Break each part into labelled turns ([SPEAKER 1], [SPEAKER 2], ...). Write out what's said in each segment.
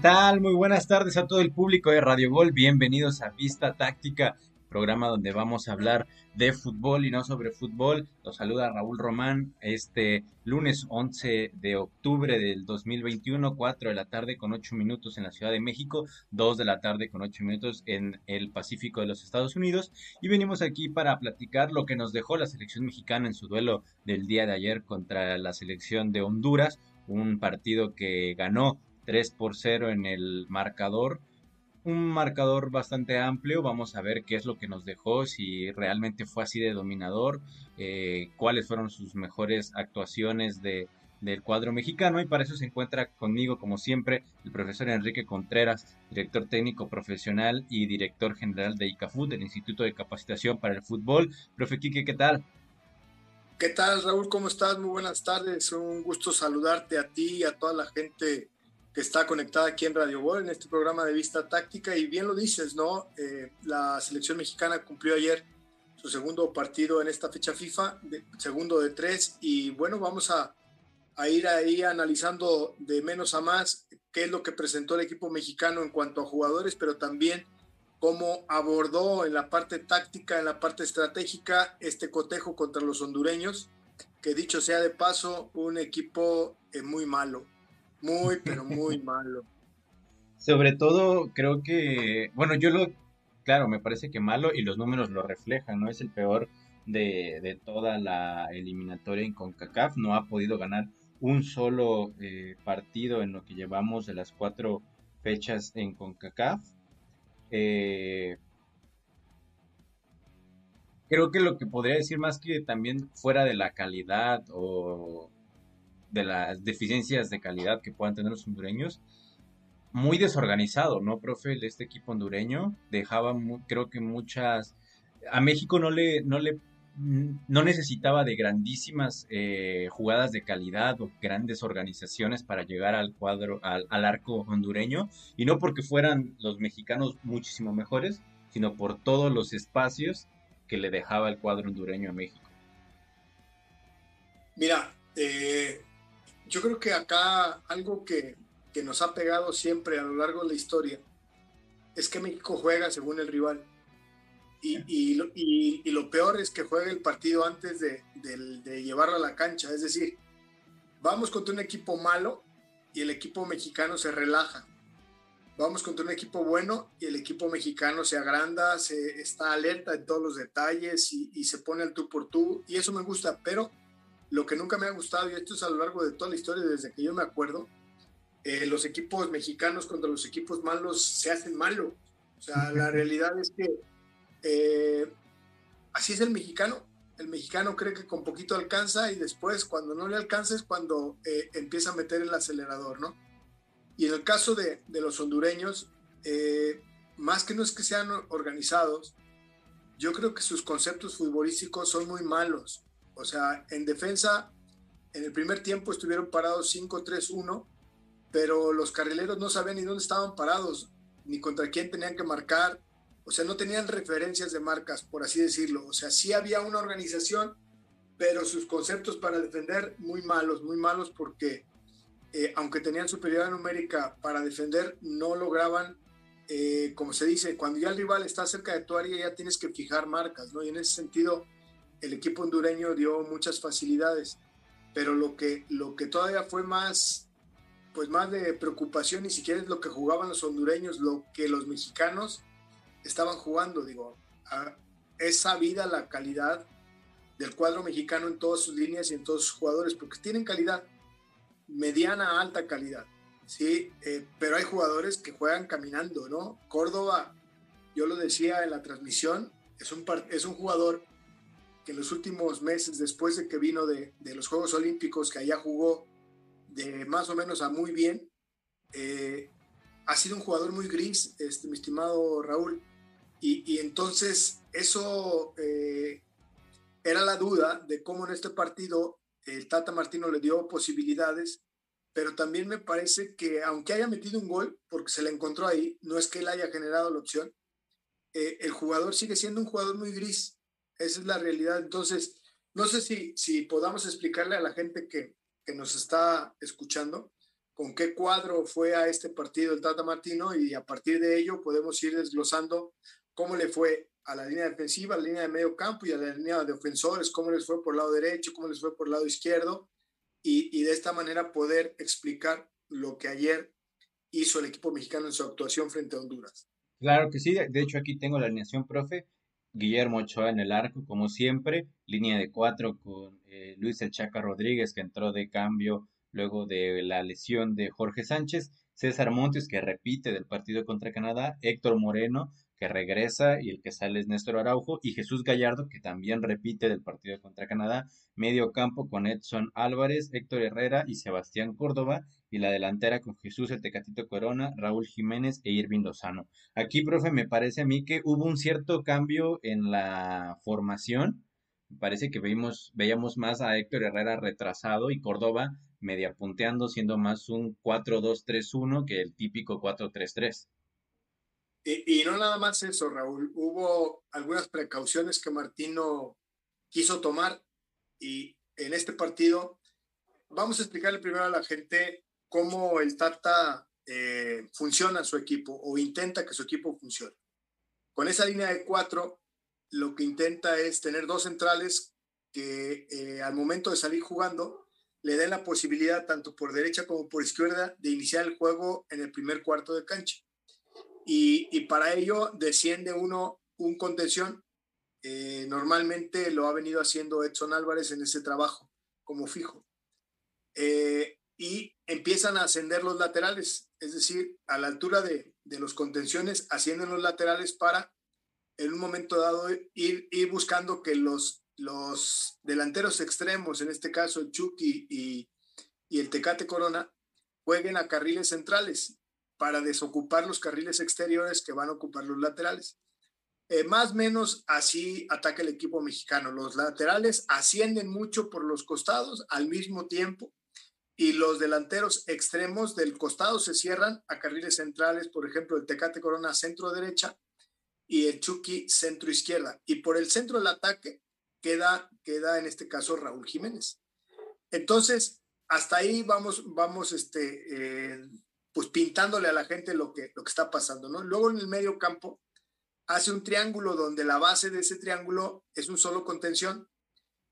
[SPEAKER 1] tal? Muy buenas tardes a todo el público de Radio Gol. Bienvenidos a Vista Táctica, programa donde vamos a hablar de fútbol y no sobre fútbol. Los saluda Raúl Román este lunes 11 de octubre del 2021, 4 de la tarde con 8 minutos en la Ciudad de México, 2 de la tarde con 8 minutos en el Pacífico de los Estados Unidos. Y venimos aquí para platicar lo que nos dejó la selección mexicana en su duelo del día de ayer contra la selección de Honduras, un partido que ganó 3 por 0 en el marcador. Un marcador bastante amplio. Vamos a ver qué es lo que nos dejó, si realmente fue así de dominador, eh, cuáles fueron sus mejores actuaciones de, del cuadro mexicano. Y para eso se encuentra conmigo, como siempre, el profesor Enrique Contreras, director técnico profesional y director general de ICAFUT, del Instituto de Capacitación para el Fútbol. Profe Quique, ¿qué tal?
[SPEAKER 2] ¿Qué tal, Raúl? ¿Cómo estás? Muy buenas tardes. Un gusto saludarte a ti y a toda la gente que está conectada aquí en Radio Gol, en este programa de Vista Táctica. Y bien lo dices, ¿no? Eh, la selección mexicana cumplió ayer su segundo partido en esta fecha FIFA, segundo de tres. Y bueno, vamos a, a ir ahí analizando de menos a más qué es lo que presentó el equipo mexicano en cuanto a jugadores, pero también cómo abordó en la parte táctica, en la parte estratégica, este cotejo contra los hondureños, que dicho sea de paso, un equipo eh, muy malo muy, pero muy malo.
[SPEAKER 1] Sobre todo, creo que, bueno, yo lo, claro, me parece que malo y los números lo reflejan, ¿no? Es el peor de, toda la eliminatoria en CONCACAF, no ha podido ganar un solo eh, partido en lo que llevamos de las cuatro fechas en CONCACAF. Eh, creo que lo que podría decir más que también fuera de la calidad o de las deficiencias de calidad que puedan tener los hondureños, muy desorganizado, ¿no, profe? Este equipo hondureño dejaba, creo que muchas... A México no le, no le no necesitaba de grandísimas eh, jugadas de calidad o grandes organizaciones para llegar al cuadro, al, al, arco hondureño, y no porque fueran los mexicanos muchísimo mejores, sino por todos los espacios que le dejaba el cuadro hondureño a México.
[SPEAKER 2] Mira, eh, yo creo que acá algo que, nos ha pegado siempre a lo largo de la historia es que México juega según el rival. Y, lo, peor es que juega el partido antes de, de, llevarlo a la cancha. Es decir, vamos contra un equipo malo y el equipo mexicano se relaja. Vamos contra un equipo bueno y el equipo mexicano se agranda, se está alerta en todos los detalles y, y se pone al tú por tú. Y eso me gusta, pero lo que nunca me ha gustado, y esto es a lo largo de toda la historia, desde que yo me acuerdo, eh, los equipos mexicanos contra los equipos malos se hacen malo. O sea, la realidad es que eh, así es el mexicano. El mexicano cree que con poquito alcanza y después cuando no le alcanza es cuando eh, empieza a meter el acelerador, ¿no? Y en el caso de, de los hondureños, más que no es que sean organizados, yo creo que sus conceptos futbolísticos son muy malos. O sea, en defensa, en el primer tiempo estuvieron parados 5-3-1, pero los carrileros no sabían ni dónde estaban parados, ni contra quién tenían que marcar. O sea, no tenían referencias de marcas, por así decirlo. O sea, sí había una organización, pero sus conceptos para defender muy malos, muy malos porque eh, aunque tenían superioridad numérica para defender, no lograban, eh, como se dice, cuando ya el rival está cerca de tu área ya tienes que fijar marcas, ¿no? Y en ese sentido, el equipo hondureño dio muchas facilidades, pero lo que, lo que todavía fue más, pues más de preocupación, ni siquiera es lo que jugaban los hondureños, lo que los mexicanos estaban jugando, digo, es sabida la calidad del cuadro mexicano en todas sus líneas y en todos sus jugadores, porque tienen calidad, mediana, alta calidad, ¿sí? Eh, pero hay jugadores que juegan caminando, ¿no? Córdoba, yo lo decía en la transmisión, es un, es un jugador que en los últimos meses, después de que vino de, los Juegos Olímpicos, que allá jugó de más o menos a muy bien, eh, ha sido un jugador muy gris, este, mi estimado Raúl. Y, entonces eso eh, era la duda de cómo en este partido el Tata Martino le dio posibilidades, pero también me parece que aunque haya metido un gol, porque se le encontró ahí, no es que él haya generado la opción, eh, el jugador sigue siendo un jugador muy gris. Esa es la realidad. Entonces, no sé si, si podamos explicarle a la gente que, que nos está escuchando con qué cuadro fue a este partido el Tata Martino y a partir de ello podemos ir desglosando cómo le fue a la línea defensiva, a la línea de medio campo y a la línea de ofensores, cómo les fue por el lado derecho, cómo les fue por el lado izquierdo y, y de esta manera poder explicar lo que ayer hizo el equipo mexicano en su actuación frente a Honduras.
[SPEAKER 1] Claro que sí, de hecho aquí tengo la alineación, profe. Guillermo Ochoa en el arco, como siempre, línea de cuatro con eh, Luis El Chaca Rodríguez, que entró de cambio luego de la lesión de Jorge Sánchez, César Montes, que repite del partido contra Canadá, Héctor Moreno, que regresa y el que sale es Néstor Araujo y Jesús Gallardo que también repite del partido contra Canadá, medio campo con Edson Álvarez, Héctor Herrera y Sebastián Córdoba y la delantera con Jesús el Tecatito Corona, Raúl Jiménez e Irving Lozano. Aquí, profe, me parece a mí que hubo un cierto cambio en la formación. Me parece que veíamos, veíamos más a Héctor Herrera retrasado y Córdoba media punteando, siendo más un 4-2-3-1 que el típico 4-3-3.
[SPEAKER 2] Y, no nada más eso, Raúl. Hubo algunas precauciones que Martino quiso tomar y en este partido vamos a explicarle primero a la gente cómo el Tata eh, funciona su equipo o intenta que su equipo funcione. Con esa línea de cuatro, lo que intenta es tener dos centrales que eh, al momento de salir jugando le den la posibilidad, tanto por derecha como por izquierda, de iniciar el juego en el primer cuarto de cancha y, para ello desciende uno un contención. Eh, normalmente lo ha venido haciendo Edson Álvarez en ese trabajo como fijo. Eh, y empiezan a ascender los laterales, es decir, a la altura de, los contenciones, ascienden los laterales para en un momento dado ir, buscando que los, los delanteros extremos, en este caso el Chucky y el Tecate Corona, jueguen a carriles centrales para desocupar los carriles exteriores que van a ocupar los laterales. Eh, más o menos así ataca el equipo mexicano. Los laterales ascienden mucho por los costados al mismo tiempo y los delanteros extremos del costado se cierran a carriles centrales, por ejemplo, el Tecate Corona centro derecha y el Chucky centro izquierda. Y por el centro del ataque queda, queda en este caso Raúl Jiménez. Entonces, hasta ahí vamos, vamos este, eh, pues pintándole a la gente lo que, lo que está pasando, ¿no? Luego en el medio campo hace un triángulo donde la base de ese triángulo es un solo contención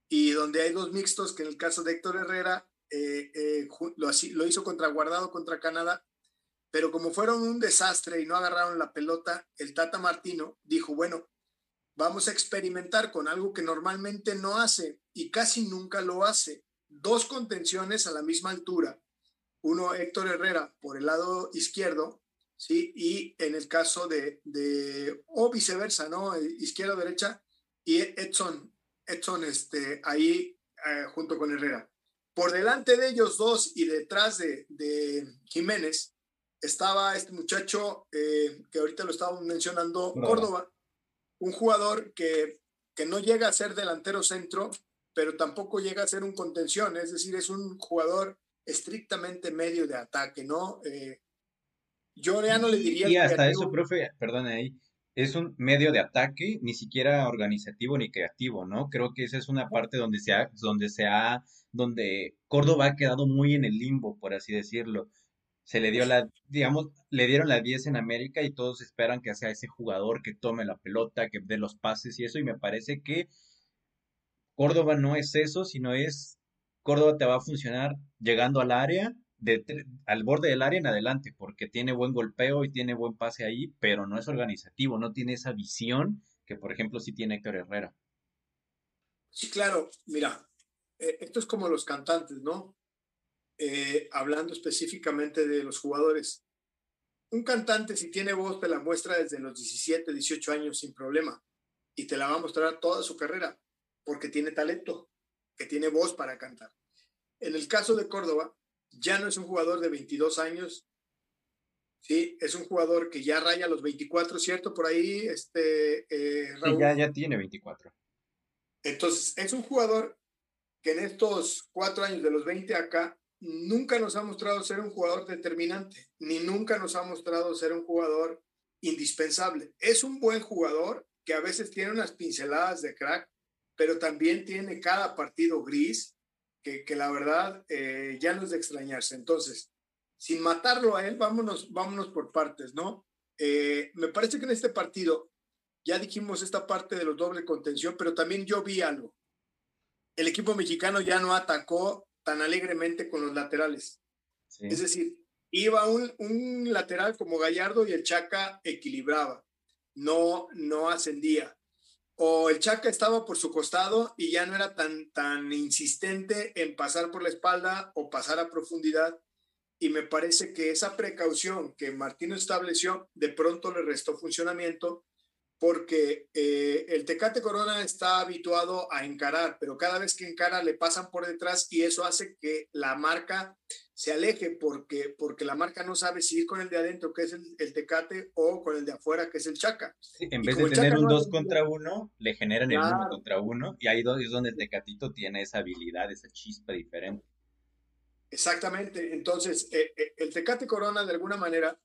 [SPEAKER 2] y donde hay dos mixtos, que en el caso de Héctor Herrera eh, eh, lo, lo hizo contra Guardado contra Canadá, pero como fueron un desastre y no agarraron la pelota, el Tata Martino dijo, bueno, vamos a experimentar con algo que normalmente no hace y casi nunca lo hace, dos contenciones a la misma altura uno Héctor Herrera por el lado izquierdo, ¿sí? Y en el caso de, de o viceversa, ¿no? Izquierda, derecha, y Edson, Edson este, ahí eh, junto con Herrera. Por delante de ellos dos y detrás de, de Jiménez estaba este muchacho eh, que ahorita lo estábamos mencionando, Córdoba, un jugador que, que no llega a ser delantero centro, pero tampoco llega a ser un contención, es decir, es un jugador estrictamente medio de ataque, ¿no? Eh, yo ya no le diría...
[SPEAKER 1] Y hasta eso, profe, perdón ahí, es un medio de ataque, ni siquiera organizativo ni creativo, ¿no? Creo que esa es una parte donde se ha, donde se ha, donde Córdoba ha quedado muy en el limbo, por así decirlo. Se le dio la, digamos, le dieron la 10 en América y todos esperan que sea ese jugador que tome la pelota, que dé los pases y eso, y me parece que Córdoba no es eso, sino es Córdoba te va a funcionar llegando al área, al borde del área en adelante, porque tiene buen golpeo y tiene buen pase ahí, pero no es organizativo, no tiene esa visión que, por ejemplo, sí tiene Héctor Herrera.
[SPEAKER 2] Sí, claro, mira, eh, esto es como los cantantes, ¿no? Eh, hablando específicamente de los jugadores. Un cantante, si tiene voz, te la muestra desde los 17, 18 años sin problema y te la va a mostrar toda su carrera porque tiene talento que tiene voz para cantar. En el caso de Córdoba, ya no es un jugador de 22 años, sí, es un jugador que ya raya los 24, ¿cierto? Por ahí, este,
[SPEAKER 1] eh, ya, ya tiene 24.
[SPEAKER 2] Entonces, es un jugador que en estos cuatro años de los 20 acá, nunca nos ha mostrado ser un jugador determinante, ni nunca nos ha mostrado ser un jugador indispensable. Es un buen jugador que a veces tiene unas pinceladas de crack, pero también tiene cada partido gris, que, que la verdad eh, ya no es de extrañarse. Entonces, sin matarlo a él, vámonos, vámonos por partes, ¿no? Eh, me parece que en este partido, ya dijimos esta parte de los doble contención, pero también yo vi algo. El equipo mexicano ya no atacó tan alegremente con los laterales. Es decir, iba un, un, lateral como Gallardo y el Chaca equilibraba, no, no ascendía. O el Chaca estaba por su costado y ya no era tan, tan insistente en pasar por la espalda o pasar a profundidad. Y me parece que esa precaución que Martino estableció de pronto le restó funcionamiento porque eh, el Tecate Corona está habituado a encarar, pero cada vez que encara le pasan por detrás y eso hace que la marca se aleje porque, porque la marca no sabe si ir con el de adentro, que es el, Tecate, o con el de afuera, que es el Chaca.
[SPEAKER 1] en vez de tener un 2 contra 1, le generan el 1 contra 1 y ahí es donde el Tecatito tiene esa habilidad, esa chispa diferente.
[SPEAKER 2] Exactamente, entonces eh, eh, el Tecate Corona de alguna manera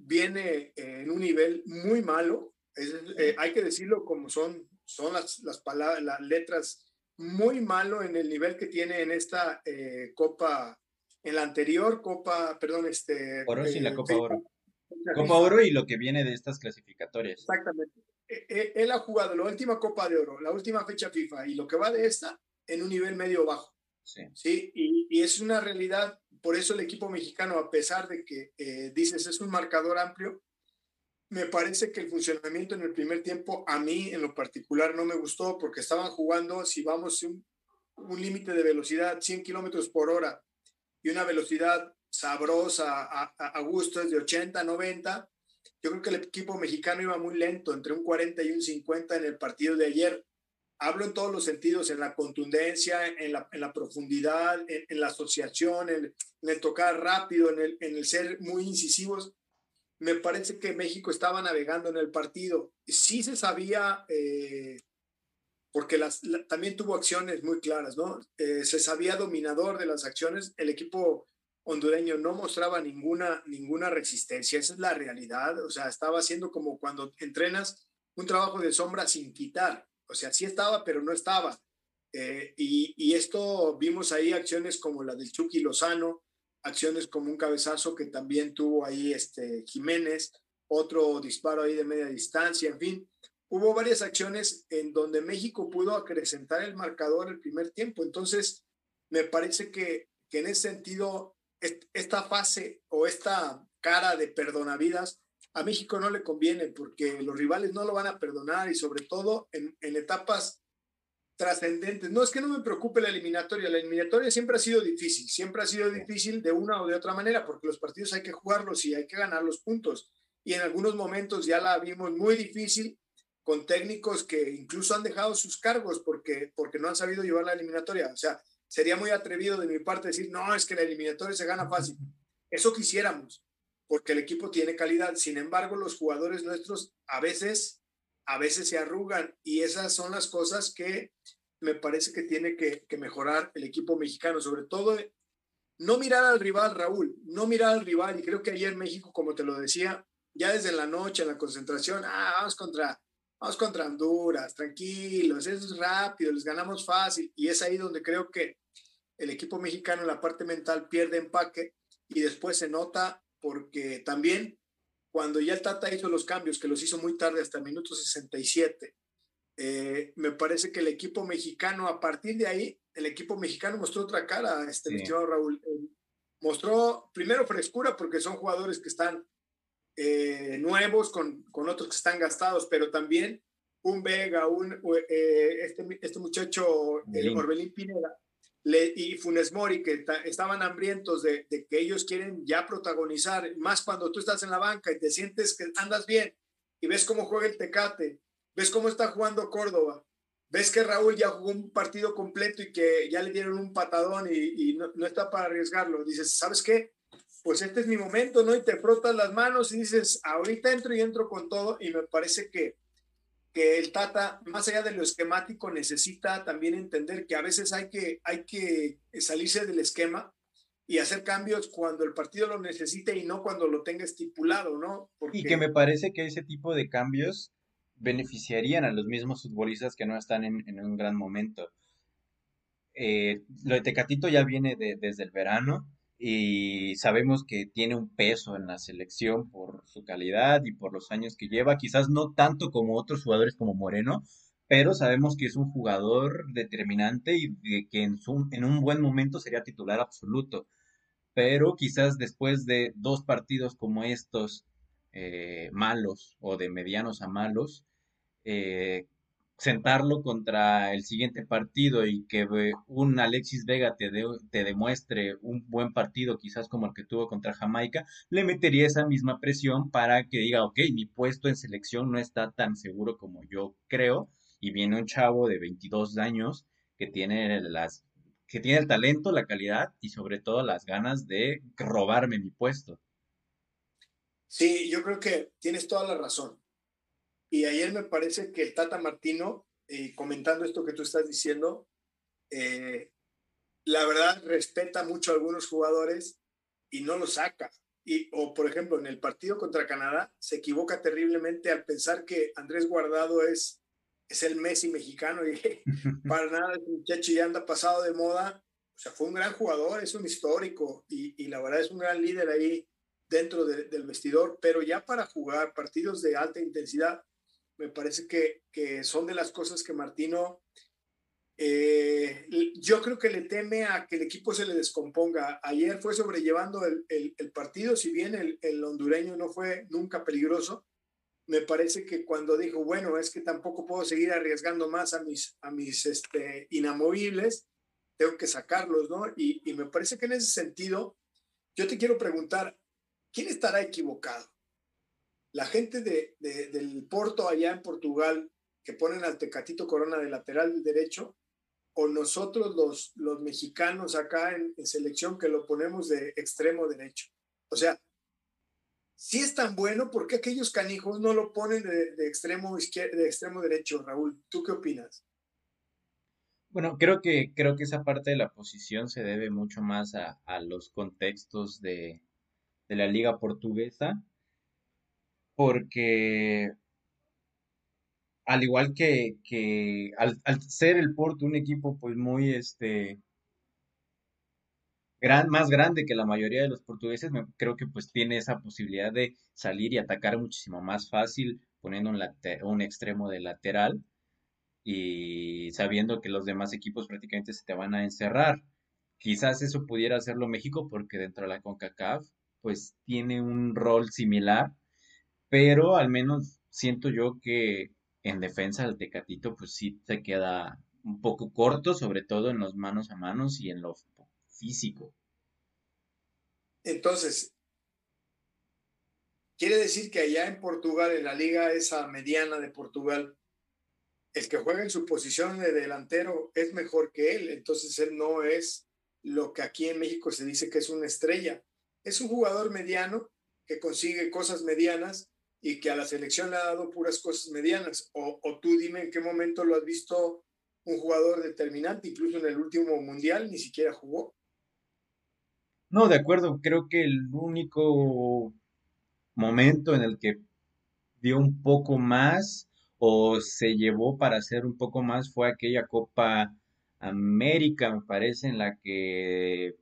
[SPEAKER 2] viene en un nivel muy malo, eh, hay que decirlo como son, son las, las, palabras, las letras muy malo en el nivel que tiene en esta eh, Copa, en la anterior Copa, perdón, este...
[SPEAKER 1] Oro sin la eh, Copa Oro. Copa Oro y lo que viene de estas clasificatorias.
[SPEAKER 2] Exactamente. E, e, él ha jugado la última Copa de Oro, la última fecha FIFA y lo que va de esta en un nivel medio bajo. Sí. ¿sí? Y, y es una realidad, por eso el equipo mexicano, a pesar de que dices es un marcador amplio, me parece que el funcionamiento en el primer tiempo a mí en lo particular no me gustó porque estaban jugando, si vamos un, un límite de velocidad 100 kilómetros por hora y una velocidad sabrosa a, gusto es de 80, 90, yo creo que el equipo mexicano iba muy lento, entre un 40 y un 50 en el partido de ayer. Hablo en todos los sentidos, en la contundencia, en la, en la profundidad, en, la asociación, en, en, el tocar rápido, en el, en el ser muy incisivos me parece que México estaba navegando en el partido. Sí se sabía, eh, porque las, también tuvo acciones muy claras, ¿no? Eh, se sabía dominador de las acciones. El equipo hondureño no mostraba ninguna, ninguna resistencia. Esa es la realidad. O sea, estaba haciendo como cuando entrenas un trabajo de sombra sin quitar. O sea, sí estaba, pero no estaba. Eh, y, y, esto vimos ahí acciones como la del Chucky Lozano, acciones como un cabezazo que también tuvo ahí este Jiménez, otro disparo ahí de media distancia, en fin, hubo varias acciones en donde México pudo acrecentar el marcador el primer tiempo. Entonces, me parece que, que en ese sentido, esta fase o esta cara de perdonavidas a México no le conviene porque los rivales no lo van a perdonar y sobre todo en, en etapas trascendentes. No es que no me preocupe la eliminatoria, la eliminatoria siempre ha sido difícil, siempre ha sido difícil de una o de otra manera, porque los partidos hay que jugarlos y hay que ganar los puntos. Y en algunos momentos ya la vimos muy difícil con técnicos que incluso han dejado sus cargos porque, porque no han sabido llevar la eliminatoria. O sea, sería muy atrevido de mi parte decir, no, es que la eliminatoria se gana fácil. Eso quisiéramos, porque el equipo tiene calidad. Sin embargo, los jugadores nuestros a veces a veces se arrugan y esas son las cosas que me parece que tiene que, mejorar el equipo mexicano, sobre todo no mirar al rival, Raúl, no mirar al rival y creo que ayer México, como te lo decía, ya desde la noche en la concentración, ah, vamos contra, vamos contra Honduras, tranquilos, es rápido, les ganamos fácil y es ahí donde creo que el equipo mexicano en la parte mental pierde empaque y después se nota porque también cuando ya el Tata hizo los cambios, que los hizo muy tarde, hasta el minuto 67, eh, me parece que el equipo mexicano, a partir de ahí, el equipo mexicano mostró otra cara, este sí. Raúl. Eh, mostró primero frescura porque son jugadores que están eh, nuevos con, con, otros que están gastados, pero también un Vega, un, este, este muchacho, el Orbelín Pineda, y Funes Mori, que estaban hambrientos de, que ellos quieren ya protagonizar, más cuando tú estás en la banca y te sientes que andas bien y ves cómo juega el Tecate, ves cómo está jugando Córdoba, ves que Raúl ya jugó un partido completo y que ya le dieron un patadón y, no, no, está para arriesgarlo. Dices, ¿sabes qué? Pues este es mi momento, ¿no? Y te frotas las manos y dices, ahorita entro y entro con todo y me parece que que el Tata, más allá de lo esquemático, necesita también entender que a veces hay que, hay que salirse del esquema y hacer cambios cuando el partido lo necesite y no cuando lo tenga estipulado, ¿no?
[SPEAKER 1] Y que me parece que ese tipo de cambios beneficiarían a los mismos futbolistas que no están en, un gran momento. Eh, lo de Tecatito ya viene desde el verano. Y sabemos que tiene un peso en la selección por su calidad y por los años que lleva, quizás no tanto como otros jugadores como Moreno, pero sabemos que es un jugador determinante y que en, en un buen momento sería titular absoluto. Pero quizás después de dos partidos como estos, eh, malos o de medianos a malos, eh, sentarlo contra el siguiente partido y que un Alexis Vega te, te demuestre un buen partido, quizás como el que tuvo contra Jamaica, le metería esa misma presión para que diga, ok, mi puesto en selección no está tan seguro como yo creo, y viene un chavo de 22 años que tiene las que tiene el talento, la calidad y sobre todo las ganas de robarme mi puesto.
[SPEAKER 2] Sí, yo creo que tienes toda la razón. Y ayer me parece que el Tata Martino, eh, comentando esto que tú estás diciendo, eh, la verdad respeta mucho a algunos jugadores y no los saca. Y, o, por ejemplo, en el partido contra Canadá, se equivoca terriblemente al pensar que Andrés Guardado es, es el Messi mexicano y para nada el muchacho ya anda pasado de moda. O sea, fue un gran jugador, es un histórico y, y la verdad es un gran líder ahí dentro del vestidor, pero ya para jugar partidos de alta intensidad, me parece que, que son de las cosas que Martino, eh, yo creo que le teme a que el equipo se le descomponga. Ayer fue sobrellevando el, el, partido, si bien el, el, hondureño no fue nunca peligroso, me parece que cuando dijo, bueno, es que tampoco puedo seguir arriesgando más a mis, a mis este, inamovibles, tengo que sacarlos, ¿no? Y, y me parece que en ese sentido, yo te quiero preguntar, ¿quién estará equivocado? La gente de, del Porto allá en Portugal que ponen al Tecatito Corona de lateral derecho, o nosotros los, los mexicanos acá en, selección que lo ponemos de extremo derecho. O sea, si es tan bueno, ¿por qué aquellos canijos no lo ponen de, extremo izquierdo, de extremo derecho, Raúl? ¿Tú qué opinas?
[SPEAKER 1] Bueno, creo que, creo que esa parte de la posición se debe mucho más a, a los contextos de, de la liga portuguesa porque al igual que, que al, ser el Porto un equipo pues muy este gran, más grande que la mayoría de los portugueses, creo que pues tiene esa posibilidad de salir y atacar muchísimo más fácil poniendo un, un extremo de lateral y sabiendo que los demás equipos prácticamente se te van a encerrar. Quizás eso pudiera hacerlo México porque dentro de la CONCACAF pues tiene un rol similar pero al menos siento yo que en defensa del Tecatito, pues sí se queda un poco corto, sobre todo en los manos a manos y en lo físico.
[SPEAKER 2] Entonces, quiere decir que allá en Portugal, en la liga esa mediana de Portugal, el que juega en su posición de delantero es mejor que él, entonces él no es lo que aquí en México se dice que es una estrella. Es un jugador mediano que consigue cosas medianas y que a la selección le ha dado puras cosas medianas. O, tú dime en qué momento lo has visto un jugador determinante, incluso en el último mundial ni siquiera jugó.
[SPEAKER 1] No, de acuerdo, creo que el único momento en el que dio un poco más o se llevó para hacer un poco más fue aquella Copa América, me parece, en la que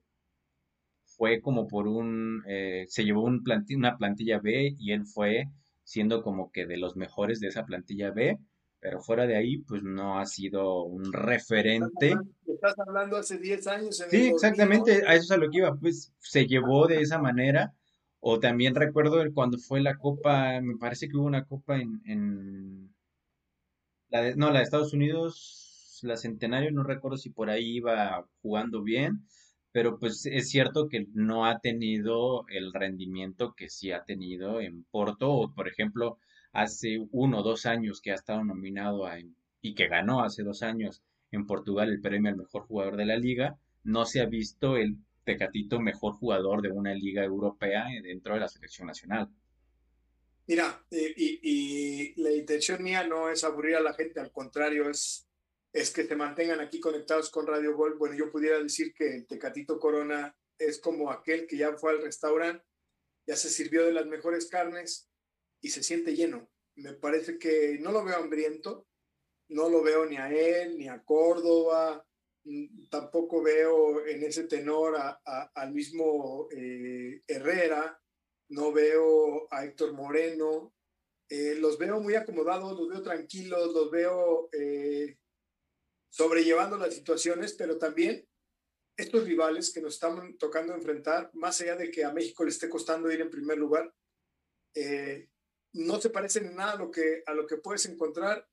[SPEAKER 1] fue como por un, eh, se llevó un una plantilla B y él fue siendo como que de los mejores de esa plantilla B, pero fuera de ahí, pues no ha sido un referente.
[SPEAKER 2] Estás hablando hace 10 años.
[SPEAKER 1] sí, exactamente, a eso es a lo que iba, pues se llevó de esa manera. O también recuerdo cuando fue la Copa, me parece que hubo una Copa en, en la de, no, la de Estados Unidos, la Centenario, no recuerdo si por ahí iba jugando bien, pero pues es cierto que no ha tenido el rendimiento que sí ha tenido en Porto, o por ejemplo, hace uno o dos años que ha estado nominado a, y que ganó hace dos años en Portugal el premio al mejor jugador de la liga, no se ha visto el Tecatito mejor jugador de una liga europea dentro de la selección nacional.
[SPEAKER 2] Mira, y, y la intención mía no es aburrir a la gente, al contrario, es es que se mantengan aquí conectados con Radio Gol. Bueno, yo pudiera decir que el Tecatito Corona es como aquel que ya fue al restaurante, ya se sirvió de las mejores carnes y se siente lleno. Me parece que no lo veo hambriento, no lo veo ni a él, ni a Córdoba, mm, tampoco veo en ese tenor al mismo eh, Herrera, no veo a Héctor Moreno, eh, los veo muy acomodados, los veo tranquilos, los veo eh, sobrellevando las situaciones, pero también estos rivales que nos están tocando enfrentar, más allá de que a México le esté costando ir en primer lugar, eh, no se parecen en nada a lo que, a lo que puedes encontrar,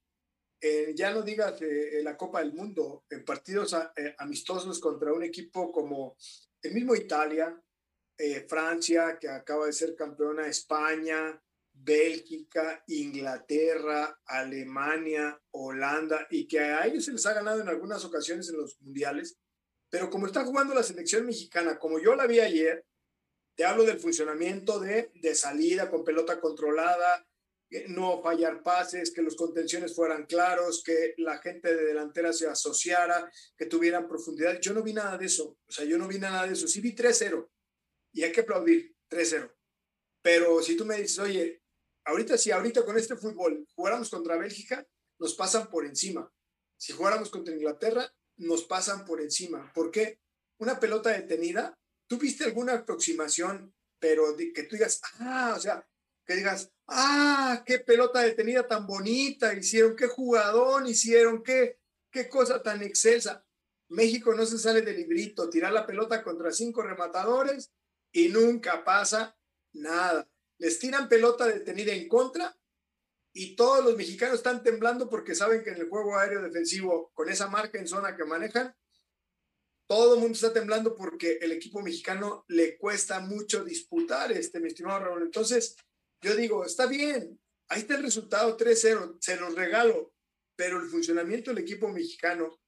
[SPEAKER 2] ya no digas la Copa del Mundo, en partidos amistosos contra un equipo como el mismo Italia, Francia, que acaba de ser campeona, España, Bélgica, Inglaterra, Alemania, Holanda, y que a ellos se les ha ganado en algunas ocasiones en los mundiales. Pero como está jugando la selección mexicana, como yo la vi ayer, te hablo del funcionamiento de, de salida con pelota controlada, no fallar pases, que los contenciones fueran claros, que la gente de delantera se asociara, que tuvieran profundidad. Yo no vi nada de eso. O sea, yo no vi nada de eso. Sí vi 3-0 y hay que aplaudir 3-0. Pero si tú me dices, oye, ahorita si ahorita con este fútbol jugáramos contra Bélgica, nos pasan por encima. Si jugáramos contra Inglaterra, nos pasan por encima. ¿Por qué? Una pelota detenida, ¿tú viste alguna aproximación, pero que tú digas, ah, o sea, que digas, ah, qué pelota detenida tan bonita hicieron, qué jugadón hicieron, qué, qué cosa tan excelsa. México no se sale del librito, tirar la pelota contra cinco rematadores y nunca pasa nada les tiran pelota detenida en contra y todos los mexicanos están temblando porque saben que en el juego aéreo defensivo, con esa marca en zona que manejan, todo el mundo está temblando porque el equipo mexicano le cuesta mucho disputar, este, mi estimado Raúl. Entonces, yo digo, está bien, ahí está el resultado 3-0, se los regalo, pero el funcionamiento del equipo mexicano,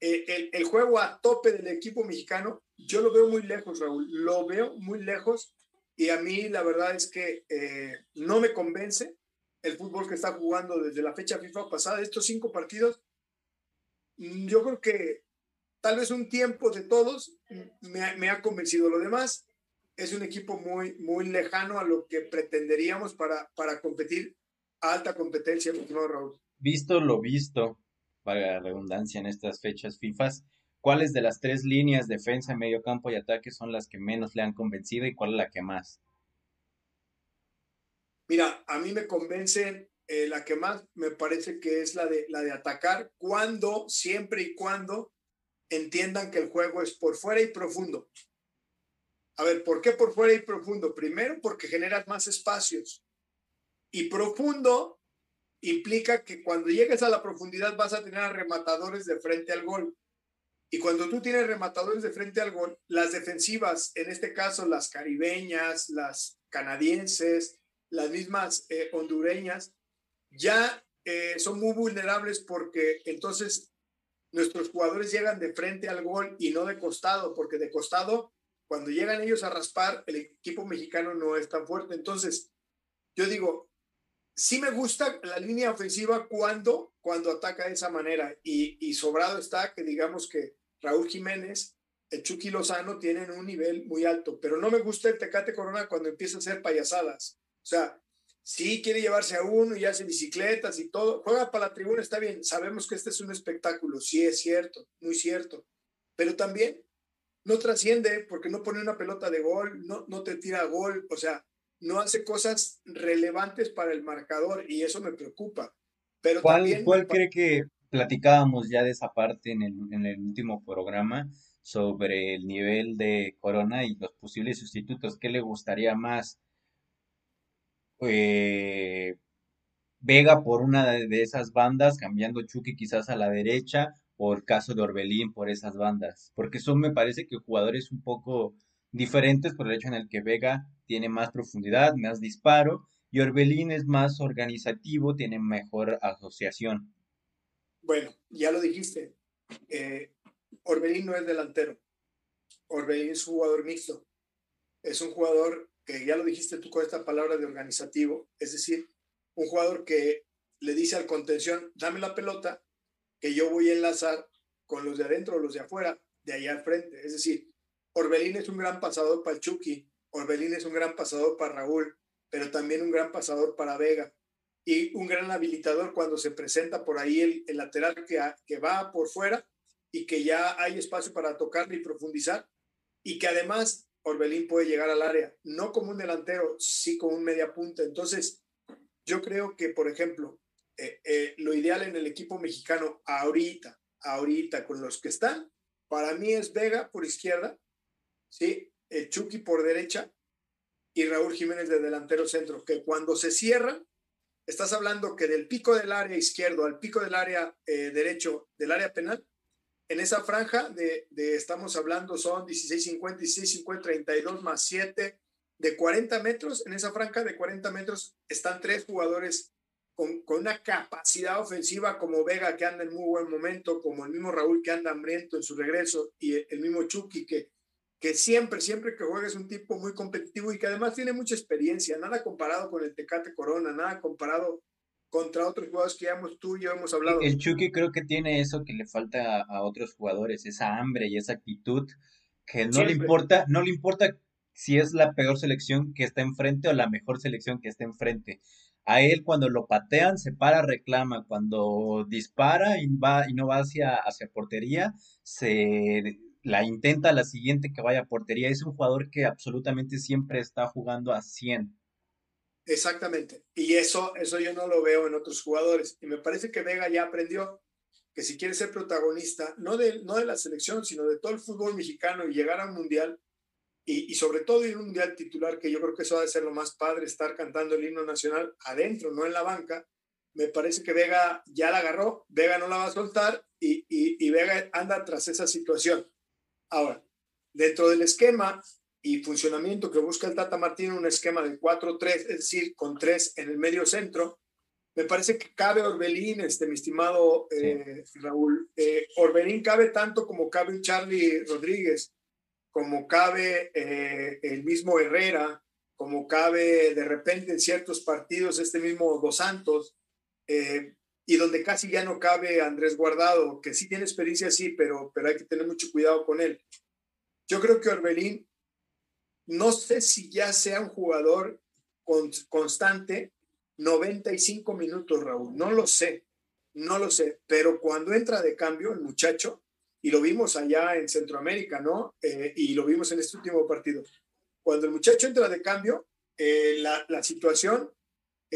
[SPEAKER 2] eh, el, el juego a tope del equipo mexicano, yo lo veo muy lejos, Raúl, lo veo muy lejos y a mí la verdad es que eh, no me convence el fútbol que está jugando desde la fecha FIFA pasada, estos cinco partidos. Mm, yo creo que tal vez un tiempo de todos me, ha convencido. Lo demás es un equipo muy, muy lejano a lo que pretenderíamos para, para competir a alta competencia, Raúl.
[SPEAKER 1] Visto lo visto, para la redundancia en estas fechas FIFA, ¿Cuáles de las tres líneas, defensa, medio campo y ataque, son las que menos le han convencido y cuál es la que más?
[SPEAKER 2] Mira, a mí me convence eh, la que más me parece que es la de, la de atacar cuando, siempre y cuando entiendan que el juego es por fuera y profundo. A ver, ¿por qué por fuera y profundo? Primero, porque generas más espacios. Y profundo implica que cuando llegues a la profundidad vas a tener rematadores de frente al gol. Y cuando tú tienes rematadores de frente al gol, las defensivas, en este caso las caribeñas, las canadienses, las mismas eh, hondureñas, ya eh, son muy vulnerables porque entonces nuestros jugadores llegan de frente al gol y no de costado, porque de costado, cuando llegan ellos a raspar, el equipo mexicano no es tan fuerte. Entonces, yo digo, sí me gusta la línea ofensiva cuando, cuando ataca de esa manera. Y, sobrado está que digamos que Raúl Jiménez, el Chucky Lozano tienen un nivel muy alto, pero no me gusta el Tecate Corona cuando empieza a hacer payasadas. O sea, sí quiere llevarse a uno y hace bicicletas y todo. Juega para la tribuna, está bien. Sabemos que este es un espectáculo, sí es cierto, muy cierto. Pero también no trasciende porque no pone una pelota de gol, no, no te tira gol. O sea, no hace cosas relevantes para el marcador y eso me preocupa. Pero
[SPEAKER 1] ¿Cuál,
[SPEAKER 2] también
[SPEAKER 1] ¿cuál cree que platicábamos ya de esa parte en el, en el último programa sobre el nivel de Corona y los posibles sustitutos? ¿Qué le gustaría más? Eh, Vega por una de esas bandas, cambiando Chucky quizás a la derecha, o el caso de Orbelín por esas bandas, porque son me parece que jugadores un poco diferentes por el hecho en el que Vega tiene más profundidad, más disparo, y Orbelín es más organizativo, tiene mejor asociación.
[SPEAKER 2] Bueno, ya lo dijiste, eh, Orbelín no es delantero, Orbelín es un jugador mixto, es un jugador que ya lo dijiste tú con esta palabra de organizativo, es decir, un jugador que le dice al contención, dame la pelota, que yo voy a enlazar con los de adentro o los de afuera, de allá al frente. Es decir, Orbelín es un gran pasador para el Chucky, Orbelín es un gran pasador para Raúl, pero también un gran pasador para Vega y un gran habilitador cuando se presenta por ahí el, lateral que, va por fuera y que ya hay espacio para tocarle y profundizar y que además Orbelín puede llegar al área, no como un delantero, sí como un media punta. Entonces, yo creo que, por ejemplo, eh, eh, lo ideal en el equipo mexicano ahorita, ahorita con los que están, para mí es Vega por izquierda, ¿sí? El Chucky por derecha y Raúl Jiménez de delantero centro, que cuando se cierra, estás hablando que del pico del área izquierdo al pico del área eh, derecho del área penal, en esa franja de, de estamos hablando son 16.50, 16.50, 32 más 7, de 40 metros, en esa franja de 40 metros están tres jugadores con, con, una capacidad ofensiva como Vega que anda en muy buen momento, como el mismo Raúl que anda hambriento en su regreso y el mismo Chucky que, que siempre, siempre que juega es un tipo muy competitivo y que además tiene mucha experiencia, nada comparado con el Tecate Corona, nada comparado contra otros jugadores que ya hemos, tú y yo hemos hablado.
[SPEAKER 1] El Chucky creo que tiene eso que le falta a, otros jugadores, esa hambre y esa actitud que no le importa, no le importa si es la peor selección que está enfrente o la mejor selección que está enfrente. A él cuando lo patean se para, reclama, cuando dispara y va y no va hacia hacia portería, se la intenta la siguiente que vaya a portería. Es un jugador que absolutamente siempre está jugando a 100.
[SPEAKER 2] Exactamente. Y eso, eso yo no lo veo en otros jugadores. Y me parece que Vega ya aprendió que si quiere ser protagonista, no de, no de la selección, sino de todo el fútbol mexicano y llegar a un mundial, y, y sobre todo en un mundial titular, que yo creo que eso va a ser lo más padre, estar cantando el himno nacional adentro, no en la banca, me parece que Vega ya la agarró, Vega no la va a soltar y, y Vega anda tras esa situación. Ahora, dentro del esquema, y funcionamiento que busca el Tata Martino, un esquema de 4-3, es decir, con tres en el medio centro. Me parece que cabe Orbelín, este, mi estimado eh, Raúl. Eh, Orbelín cabe tanto como cabe Charlie Rodríguez, como cabe eh, el mismo Herrera, como cabe de repente en ciertos partidos este mismo Dos Santos, y donde casi ya no cabe Andrés Guardado, que sí tiene experiencia, sí, pero, pero hay que tener mucho cuidado con él. Yo creo que Orbelín no sé si ya sea un jugador constante 95 minutos, Raúl. No lo sé, no lo sé. Pero cuando entra de cambio el muchacho, y lo vimos allá en Centroamérica, ¿no? Eh, y lo vimos en este último partido. Cuando el muchacho entra de cambio, eh, la, situación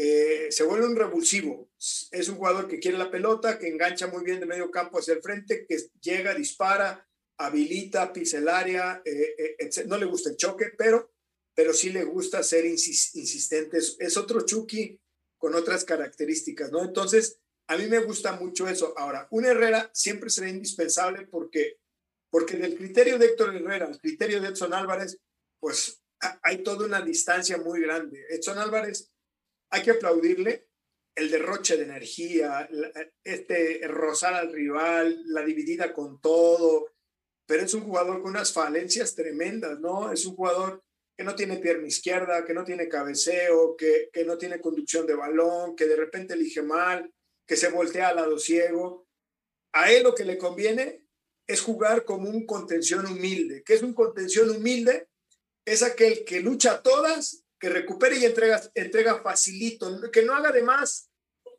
[SPEAKER 2] eh, se vuelve un revulsivo. Es un jugador que quiere la pelota, que engancha muy bien de medio campo hacia el frente, que llega, dispara, habilita, pisa el área, eh, eh, no le gusta el choque, pero, pero sí le gusta ser insistente. Es, otro Chucky con otras características, ¿no? Entonces, a mí me gusta mucho eso. Ahora, un Herrera siempre será indispensable porque, porque del criterio de Héctor Herrera al criterio de Edson Álvarez, pues hay toda una distancia muy grande. Edson Álvarez, hay que aplaudirle el derroche de energía, este rozar al rival, la dividida con todo, pero es un jugador con unas falencias tremendas, ¿no? Es un jugador que no tiene pierna izquierda, que no tiene cabeceo, que, que no tiene conducción de balón, que de repente elige mal, que se voltea al lado ciego. A él lo que le conviene es jugar como un contención humilde. ¿Qué es un contención humilde? Es aquel que lucha todas, que recupera y entrega, entrega facilito, que no haga de más,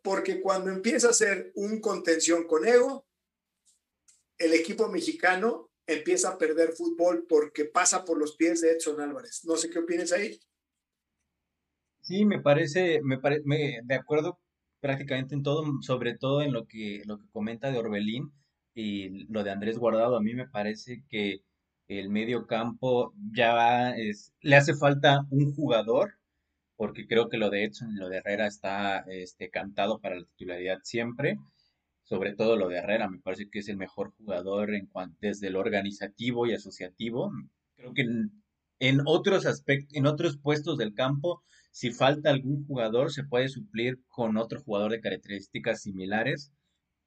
[SPEAKER 2] porque cuando empieza a ser un contención con ego, el equipo mexicano empieza a perder fútbol porque pasa por los pies de Edson Álvarez. No sé qué opinas ahí.
[SPEAKER 1] Sí, me parece, me, de acuerdo prácticamente en todo, sobre todo en lo que, lo que comenta de Orbelín y lo de Andrés Guardado. A mí me parece que el medio campo ya es, le hace falta un jugador, porque creo que lo de Edson y lo de Herrera está este, cantado para la titularidad siempre sobre todo lo de Herrera, me parece que es el mejor jugador en desde el organizativo y asociativo. Creo que en, otros aspectos, en otros puestos del campo, si falta algún jugador, se puede suplir con otro jugador de características similares,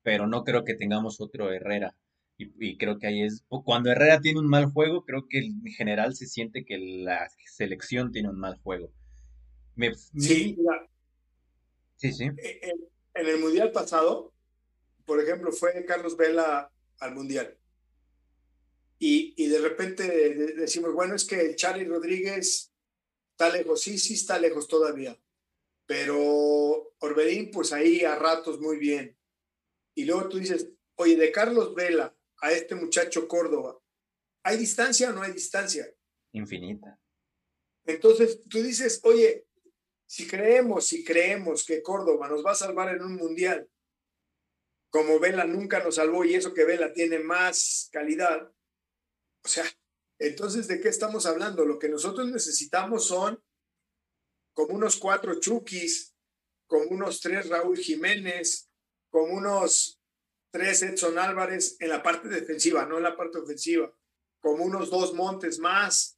[SPEAKER 1] pero no creo que tengamos otro Herrera. Y, creo que ahí es, cuando Herrera tiene un mal juego, creo que en general se siente que la selección tiene un mal juego.
[SPEAKER 2] sí,
[SPEAKER 1] sí, sí.
[SPEAKER 2] Eh, en el Mundial pasado, por ejemplo, fue Carlos Vela al Mundial. Y, y de repente decimos, bueno, es que Charlie Rodríguez está lejos, sí, sí está lejos todavía, pero Orbelín, pues ahí a ratos muy bien. Y luego tú dices, oye, de Carlos Vela a este muchacho Córdoba, ¿hay distancia o no hay distancia?
[SPEAKER 1] Infinita.
[SPEAKER 2] Entonces tú dices, oye, si creemos, si creemos que Córdoba nos va a salvar en un mundial, como Vela nunca nos salvó y eso que Vela tiene más calidad, o sea, entonces, ¿de qué estamos hablando? Lo que nosotros necesitamos son como unos cuatro Chukis, como unos tres Raúl Jiménez, como unos tres Edson Álvarez en la parte defensiva, no en la parte ofensiva, como unos dos Montes más,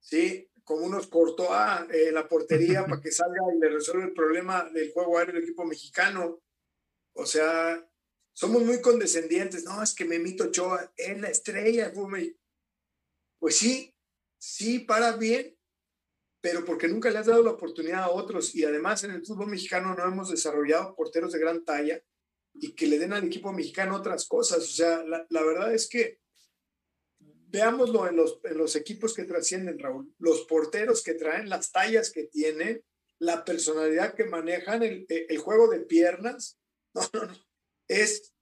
[SPEAKER 2] ¿sí? Como unos Courtois en la portería para que salga y le resuelva el problema del juego aéreo del equipo mexicano. O sea, somos muy condescendientes. No, es que Memito Ochoa es la estrella. Pues sí, sí, para bien, pero porque nunca le has dado la oportunidad a otros y además en el fútbol mexicano no hemos desarrollado porteros de gran talla y que le den al equipo mexicano otras cosas. O sea, la, verdad es que veámoslo en los, en los equipos que trascienden, Raúl, los porteros que traen, las tallas que tienen, la personalidad que manejan, el, el juego de piernas, no, no, no, es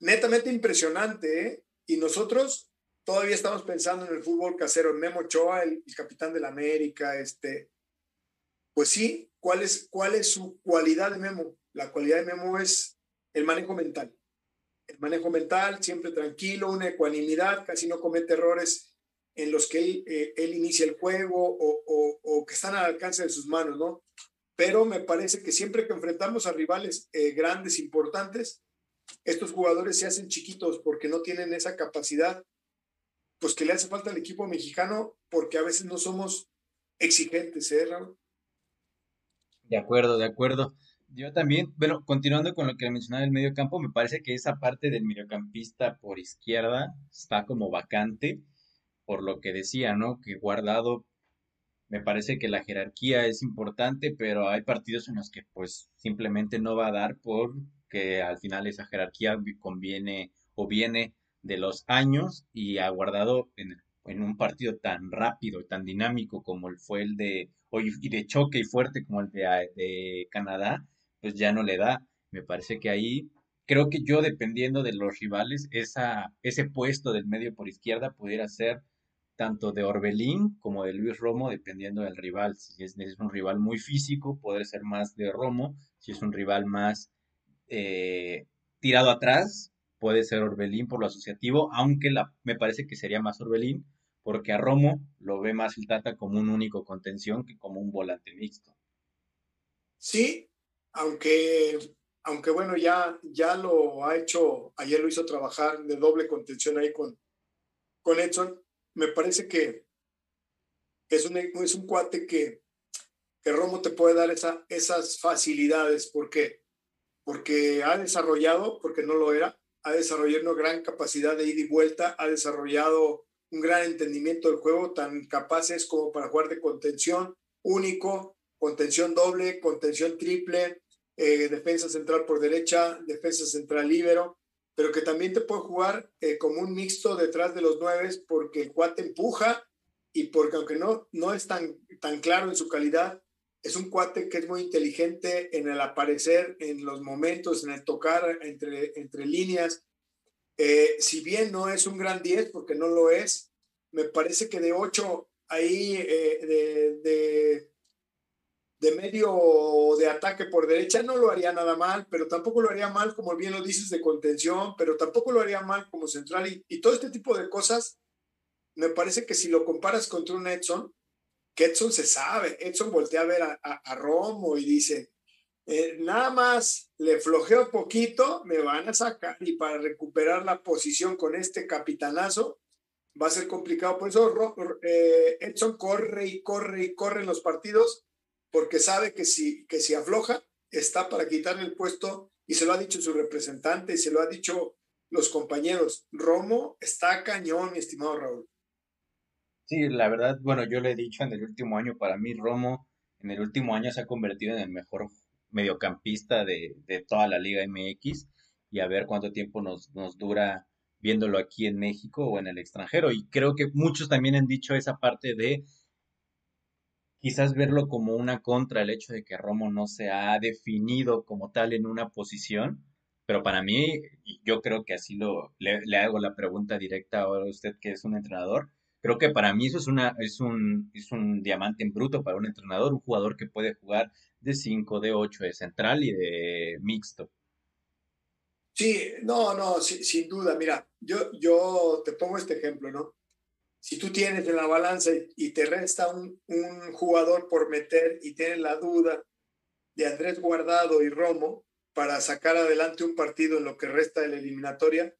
[SPEAKER 2] netamente impresionante, ¿eh? Y nosotros todavía estamos pensando en el fútbol casero, en Memo Ochoa, el, capitán de la América, este, pues sí, ¿cuál es, ¿cuál es su cualidad de Memo? La cualidad de Memo es el manejo mental. El manejo mental, siempre tranquilo, una ecuanimidad, casi no comete errores en los que él, eh, él inicia el juego o, o, que están al alcance de sus manos, ¿no? Pero me parece que siempre que enfrentamos a rivales eh, grandes, importantes, estos jugadores se hacen chiquitos porque no tienen esa capacidad pues que le hace falta al equipo mexicano porque a veces no somos exigentes, ¿eh, Raúl?
[SPEAKER 1] De acuerdo, de acuerdo. Yo también, bueno, continuando con lo que mencionaba del medio campo, me parece que esa parte del mediocampista por izquierda está como vacante, por lo que decía, ¿no? Que guardado, me parece que la jerarquía es importante, pero hay partidos en los que pues simplemente no va a dar porque al final esa jerarquía conviene o viene de los años y ha guardado en, un partido tan rápido y tan dinámico como el fue el de y de choque y fuerte como el de Canadá, pues ya no le da. Me parece que ahí creo que yo dependiendo de los rivales, esa, ese puesto del medio por izquierda pudiera ser tanto de Orbelín como de Luis Romo, dependiendo del rival. Si es, un rival muy físico, puede ser más de Romo. Si es un rival más eh, tirado atrás, puede ser Orbelín por lo asociativo, aunque la, me parece que sería más Orbelín, porque a Romo lo ve más el Tata como un único contención que como un volante mixto.
[SPEAKER 2] Sí, aunque, aunque bueno, ya, ya lo ha hecho, ayer lo hizo trabajar de doble contención ahí con, con Edson. Me parece que es un, es un cuate que, que Romo te puede dar esa, esas facilidades. porque Porque ha desarrollado, porque no lo era, ha desarrollado una gran capacidad de ida y vuelta, ha desarrollado un gran entendimiento del juego, tan capaces como para jugar de contención único, contención doble, contención triple, eh, defensa central por derecha, defensa central libero, pero que también te puede jugar eh, como un mixto detrás de los nueve porque el cuate empuja y porque aunque no, no es tan, tan claro en su calidad, es un cuate que es muy inteligente en el aparecer, en los momentos, en el tocar entre, entre líneas. Eh, si bien no es un gran 10, porque no lo es, me parece que de 8 ahí de, de, medio de ataque por derecha no lo haría nada mal, pero tampoco lo haría mal, como bien lo dices, de contención, pero tampoco lo haría mal como central y, y todo este tipo de cosas. Me parece que si lo comparas contra un Edson, Edson se sabe, Edson voltea a ver a, Romo y dice, eh, nada más le flojeo poquito, me van a sacar y para recuperar la posición con este capitanazo va a ser complicado. Por eso eh, Edson corre y corre y corre en los partidos porque sabe que si, que si afloja está para quitarle el puesto y se lo ha dicho su representante y se lo ha dicho los compañeros. Romo está cañón, mi estimado Raúl.
[SPEAKER 1] Sí, la verdad, bueno, yo le he dicho en el último año, para mí Romo en el último año se ha convertido en el mejor mediocampista de, de toda la Liga MX y a ver cuánto tiempo nos, nos dura viéndolo aquí en México o en el extranjero. Y creo que muchos también han dicho esa parte de quizás verlo como una contra el hecho de que Romo no se ha definido como tal en una posición, Pero para mí, yo creo que así lo, le, le hago la pregunta directa ahora a usted que es un entrenador. Creo que para mí eso es una, es un, es un diamante en bruto para un entrenador, un jugador que puede jugar de 5, de 8, de central y de mixto.
[SPEAKER 2] Sí, no, no, sin duda. Mira, yo, yo te pongo este ejemplo, ¿no? Si tú tienes en la balanza y te resta un, un jugador por meter y tienes la duda de Andrés Guardado y Romo para sacar adelante un partido en lo que resta de la eliminatoria,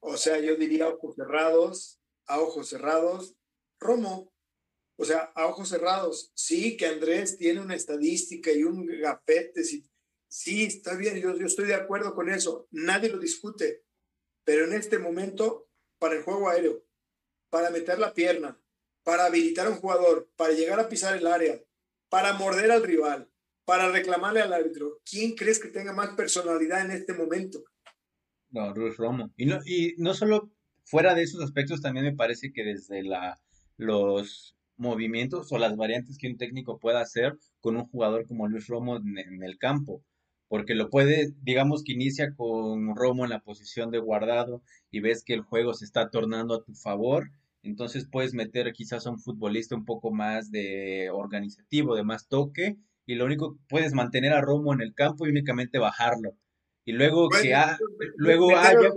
[SPEAKER 2] o sea, yo diría ojos cerrados, a ojos cerrados, Romo, o sea, a ojos cerrados. Sí, que Andrés tiene una estadística y un gafete, sí, sí está bien, yo, yo estoy de acuerdo con eso, nadie lo discute, pero en este momento, para el juego aéreo, para meter la pierna, para habilitar a un jugador, para llegar a pisar el área, para morder al rival, para reclamarle al árbitro, ¿quién crees que tenga más personalidad en este momento?
[SPEAKER 1] No, Ruiz Romo. Y no, y no solo fuera de esos aspectos, también me parece que desde la, los movimientos o las variantes que un técnico pueda hacer con un jugador como Luis Romo en, el campo, porque lo puede, digamos que inicia con Romo en la posición de guardado y ves que el juego se está tornando a tu favor, entonces puedes meter quizás a un futbolista un poco más de organizativo, de más toque, y lo único puedes mantener a Romo en el campo y únicamente bajarlo. Y luego que luego haya,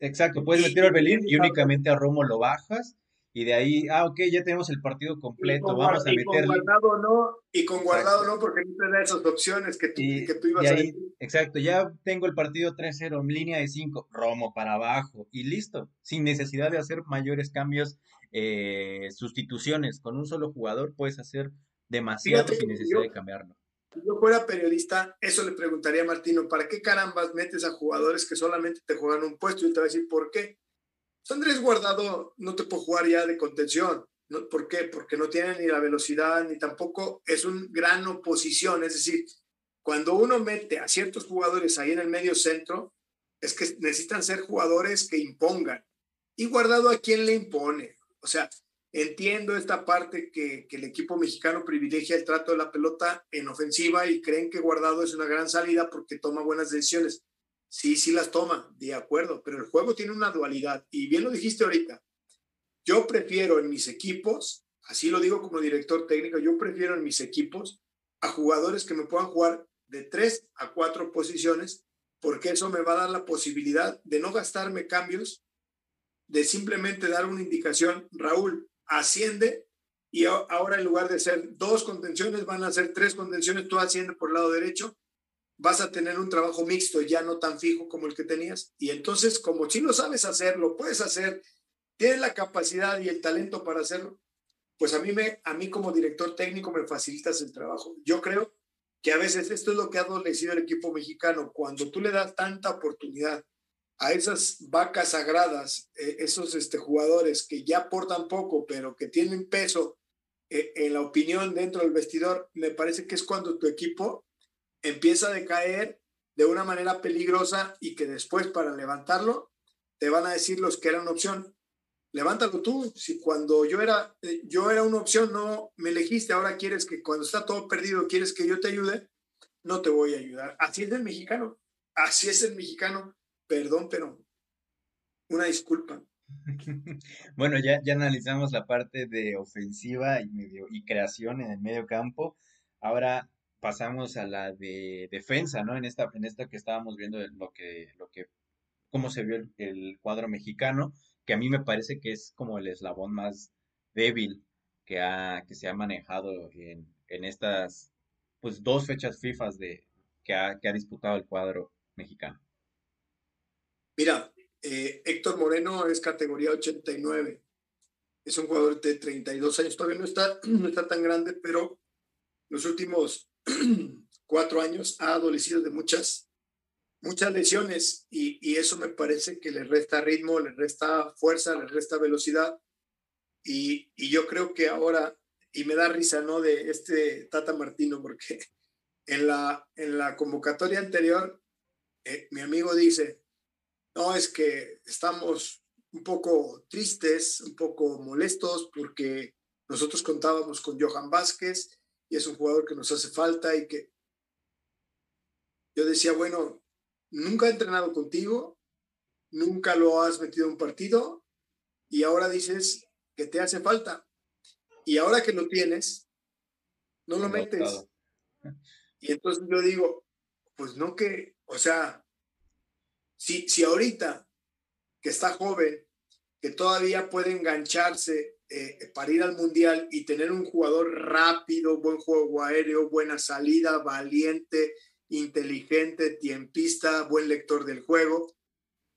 [SPEAKER 1] exacto, puedes meter a Orbelín y únicamente a Romo lo bajas y de ahí, ah, ok, ya tenemos el partido completo, vamos a meterle.
[SPEAKER 2] Y con guardado no, y con guardado no, porque no te da esas opciones que tú, que tú ibas a decir.
[SPEAKER 1] Exacto, ya tengo el partido 3-0 en línea de 5, Romo para abajo, y listo, sin necesidad de hacer mayores cambios, eh, sustituciones, con un solo jugador puedes hacer demasiado sin necesidad de cambiarlo.
[SPEAKER 2] Si yo fuera periodista, eso le preguntaría a Martino, ¿para qué carambas metes a jugadores que solamente te juegan un puesto? Y te va a decir, ¿por qué? Andrés Guardado no te puede jugar ya de contención. ¿Por qué? Porque no tiene ni la velocidad ni tampoco es un gran oposición. Es decir, cuando uno mete a ciertos jugadores ahí en el medio centro, es que necesitan ser jugadores que impongan. Y Guardado a quién le impone. O sea, entiendo esta parte que, que el equipo mexicano privilegia el trato de la pelota en ofensiva y creen que Guardado es una gran salida porque toma buenas decisiones Sí, sí las toma, de acuerdo, pero el juego tiene una dualidad y bien lo dijiste ahorita. Yo prefiero en mis equipos, así lo digo como director técnico, yo prefiero en mis equipos a jugadores que me puedan jugar de tres a cuatro posiciones, porque eso me va a dar la posibilidad de no gastarme cambios, de simplemente dar una indicación, Raúl, asciende y ahora en lugar de ser dos contenciones van a ser tres contenciones, tú asciende por el lado derecho vas a tener un trabajo mixto, ya no tan fijo como el que tenías. Y entonces, como si lo sabes hacer, lo puedes hacer, tienes la capacidad y el talento para hacerlo, pues a mí, me, a mí como director técnico me facilitas el trabajo. Yo creo que a veces esto es lo que ha adolecido el equipo mexicano, cuando tú le das tanta oportunidad a esas vacas sagradas, eh, esos este, jugadores que ya aportan poco, pero que tienen peso eh, en la opinión dentro del vestidor, me parece que es cuando tu equipo empieza a decaer de una manera peligrosa y que después para levantarlo te van a decir los que eran opción. Levántalo tú. Si cuando yo era, eh, yo era una opción, no me elegiste, ahora quieres que cuando está todo perdido, quieres que yo te ayude, no te voy a ayudar. Así es el mexicano. Así es el mexicano. Perdón, pero una disculpa.
[SPEAKER 1] Bueno, ya, ya analizamos la parte de ofensiva y, medio, y creación en el medio campo. Ahora pasamos a la de defensa, ¿no? En esta, en esta que estábamos viendo lo que, lo que, cómo se vio el, cuadro mexicano, que a mí me parece que es como el eslabón más débil que ha, que se ha manejado en, en estas, pues, dos fechas FIFA de, que ha, que ha disputado el cuadro mexicano.
[SPEAKER 2] Mira, eh, Héctor Moreno es categoría 89. Es un jugador de 32 años. Todavía no está, no está tan grande, pero los últimos cuatro años ha adolecido de muchas, muchas lesiones y, eso me parece que le resta ritmo, le resta fuerza, le resta velocidad y, y, yo creo que ahora, y me da risa, ¿no? De este Tata Martino, porque en la, en la convocatoria anterior, eh, mi amigo dice, no, es que estamos un poco tristes, un poco molestos porque nosotros contábamos con Johan Vázquez y es un jugador que nos hace falta y que yo decía, bueno, nunca ha entrenado contigo, nunca lo has metido en un partido y ahora dices que te hace falta. Y ahora que lo tienes, no lo metes. Y entonces yo digo, pues no que, o sea, si, si ahorita que está joven, que todavía puede engancharse eh, para ir al mundial y tener un jugador rápido, buen juego aéreo, buena salida, valiente, inteligente, tiempista, buen lector del juego.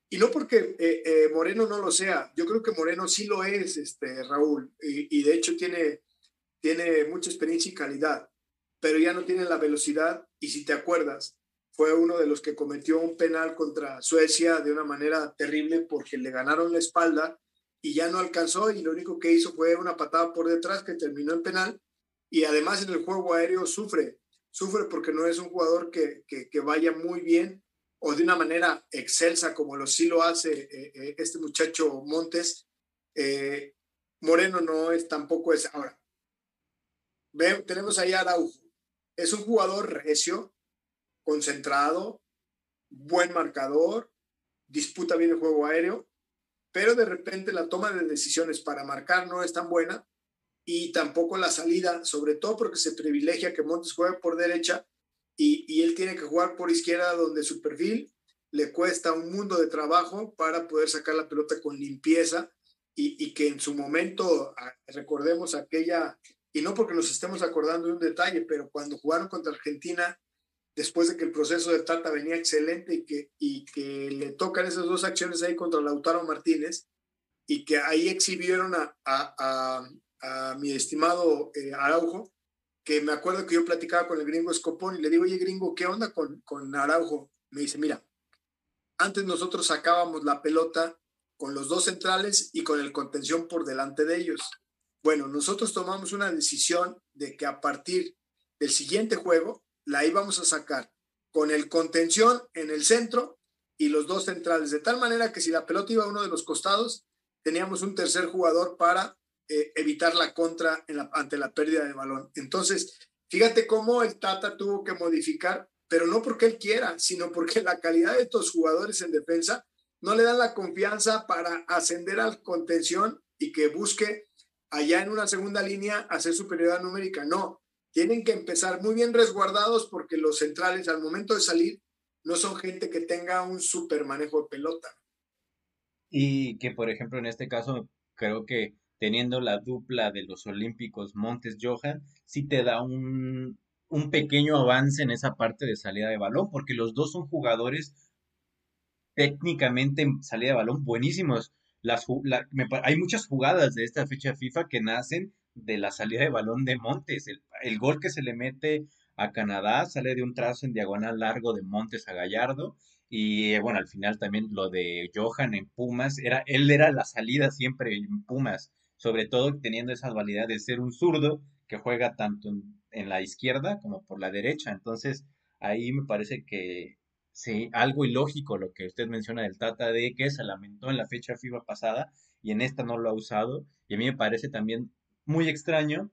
[SPEAKER 2] Y no porque eh, eh, Moreno no lo sea, yo creo que Moreno sí lo es, este, Raúl, y, y, de hecho tiene, tiene mucha experiencia y calidad, pero ya no tiene la velocidad y si te acuerdas, fue uno de los que cometió un penal contra Suecia de una manera terrible porque le ganaron la espalda y ya no alcanzó y lo único que hizo fue una patada por detrás que terminó en penal y además en el juego aéreo sufre sufre porque no es un jugador que, que, vaya muy bien o de una manera excelsa como lo sí lo hace eh, eh, este muchacho Montes. Eh, Moreno no es tampoco es. Ahora, ve, tenemos ahí a Araujo. Es un jugador recio, concentrado, buen marcador, disputa bien el juego aéreo, pero de repente la toma de decisiones para marcar no es tan buena y tampoco la salida, sobre todo porque se privilegia que Montes juegue por derecha y, y, él tiene que jugar por izquierda donde su perfil le cuesta un mundo de trabajo para poder sacar la pelota con limpieza y, y que en su momento, recordemos aquella, y no porque nos estemos acordando de un detalle, pero cuando jugaron contra Argentina, después de que el proceso de Tata venía excelente y que, y que le tocan esas dos acciones ahí contra Lautaro Martínez, y que ahí exhibieron a, a, a mi estimado eh, Araujo, que me acuerdo que yo platicaba con el gringo Escopón y le digo, oye gringo, ¿qué onda con, con Araujo? Me dice, mira, antes nosotros sacábamos la pelota con los dos centrales y con el contención por delante de ellos. Bueno, nosotros tomamos una decisión de que a partir del siguiente juego la íbamos a sacar con el contención en el centro y los dos centrales, de tal manera que si la pelota iba a uno de los costados, teníamos un tercer jugador para eh, evitar la contra ante la pérdida de balón. Entonces, fíjate cómo el Tata tuvo que modificar, pero no porque él quiera, sino porque la calidad de estos jugadores en defensa no le dan la confianza para ascender al contención y que busque allá en una segunda línea hacer superioridad numérica. No, tienen que empezar muy bien resguardados porque los centrales al momento de salir no son gente que tenga un super manejo de pelota.
[SPEAKER 1] Y que, por ejemplo, en este caso, creo que teniendo la dupla de los Olímpicos Montes Johan, sí te da un, un pequeño avance en esa parte de salida de balón, porque los dos son jugadores técnicamente en salida de balón buenísimos. Las, hay muchas jugadas de esta fecha FIFA que nacen de la salida de balón de Montes. El, el, gol que se le mete a Canadá sale de un trazo en diagonal largo de Montes a Gallardo y eh, bueno, al final también lo de Johan en Pumas, era, él era la salida siempre en Pumas, sobre todo teniendo esa dualidad de ser un zurdo que juega tanto en, la izquierda como por la derecha. Entonces, ahí me parece que sí, algo ilógico lo que usted menciona del Tata de que se lamentó en la fecha FIFA pasada y en esta no lo ha usado. Y a mí me parece también muy extraño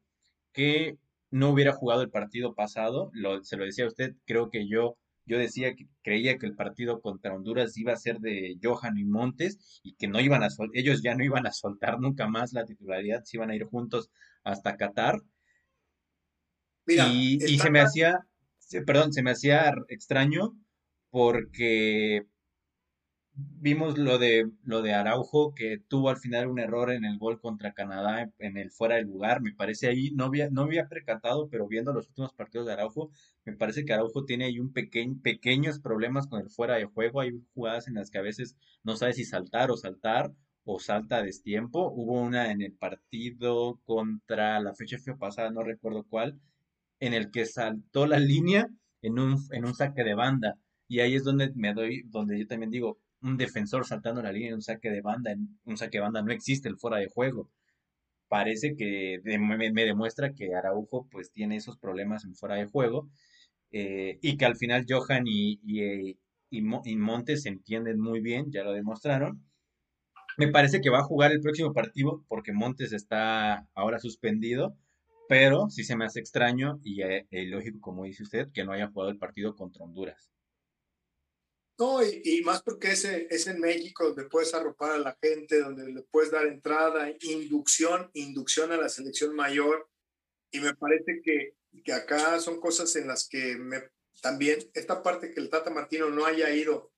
[SPEAKER 1] que no hubiera jugado el partido pasado. Lo, se lo decía a usted, creo que yo yo decía que creía que el partido contra Honduras iba a ser de Johan y Montes y que no iban a ellos ya no iban a soltar nunca más la titularidad, se iban a ir juntos hasta Qatar. y, y se me hacía, perdón, se me hacía extraño porque vimos lo de lo de Araujo que tuvo al final un error en el gol contra Canadá en el fuera de lugar. Me parece ahí no había no había percatado pero viendo los últimos partidos de Araujo me parece que Araujo tiene ahí un pequeño pequeños problemas con el fuera de juego. Hay jugadas en las que a veces no sabe si saltar o saltar o salta a destiempo. Hubo una en el partido contra la fecha pasada no recuerdo cuál en el que saltó la línea en un en un saque de banda. Y ahí es donde me doy donde yo también digo un defensor saltando la línea en un saque de banda, un saque de banda no existe el fuera de juego. Parece que me, demuestra que Araujo pues tiene esos problemas en fuera de juego eh, y que al final Johan y, y, y, Montes se entienden muy bien, ya lo demostraron. Me parece que va a jugar el próximo partido porque Montes está ahora suspendido, pero sí se me hace extraño y eh, lógico, como dice usted, que no haya jugado el partido contra Honduras.
[SPEAKER 2] No, y, más porque es, es en México donde puedes arropar a la gente, donde le puedes dar entrada, inducción, inducción a la selección mayor. Y me parece que, que acá son cosas en las que me, también esta parte que el Tata Martino no haya ido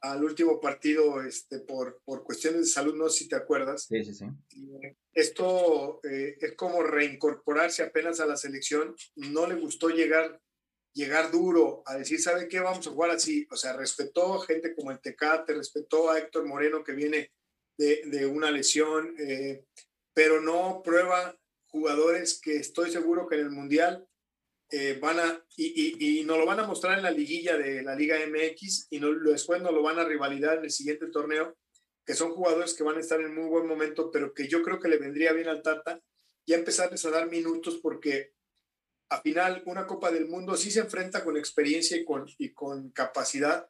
[SPEAKER 2] al último partido este, por, por cuestiones de salud, no sé si te acuerdas.
[SPEAKER 1] Sí, sí, sí.
[SPEAKER 2] Esto eh, es como reincorporarse apenas a la selección. No le gustó llegar llegar duro a decir, ¿sabe qué? Vamos a jugar así. O sea, respetó a gente como el Tecate, respetó a Héctor Moreno que viene de, una lesión, eh, pero no prueba jugadores que estoy seguro que en el Mundial eh, van a, y, y, y, nos lo van a mostrar en la liguilla de la Liga MX y no, después nos lo van a rivalidar en el siguiente torneo, que son jugadores que van a estar en muy buen momento, pero que yo creo que le vendría bien al Tata ya empezarles a dar minutos porque a final una Copa del Mundo sí se enfrenta con experiencia y con, y con capacidad,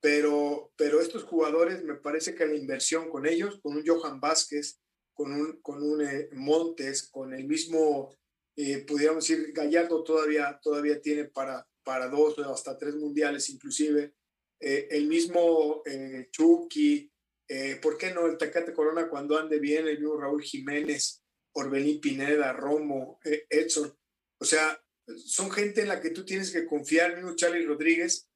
[SPEAKER 2] pero, pero estos jugadores me parece que la inversión con ellos, con un Johan Vázquez, con un, con un eh, Montes, con el mismo, eh, pudiéramos decir, Gallardo todavía, todavía tiene para, para dos o hasta tres mundiales inclusive, eh, el mismo Chucky, ¿por qué no el Tecate Corona cuando ande bien, el mismo Raúl Jiménez, Orbelín Pineda, Romo, Edson, o sea, son gente en la que tú tienes que confiar, mismo Charlie Rodríguez.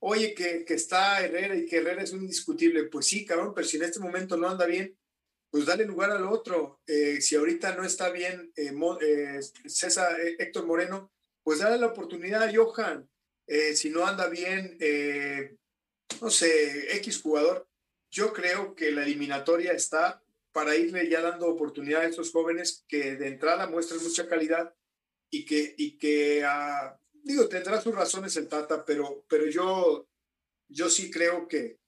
[SPEAKER 2] Oye, que, que está Herrera y que Herrera es un indiscutible. Pues sí, cabrón, pero si en este momento no anda bien, pues dale lugar al otro. Eh, si ahorita no está bien eh, eh, César Héctor Moreno, pues dale la oportunidad a Johan. si no anda bien, no sé, X jugador. Yo creo que la eliminatoria está para irle ya dando oportunidad a estos jóvenes que de entrada muestran mucha calidad y que, y que uh, digo, tendrá sus razones el Tata, pero, pero yo, yo sí creo que,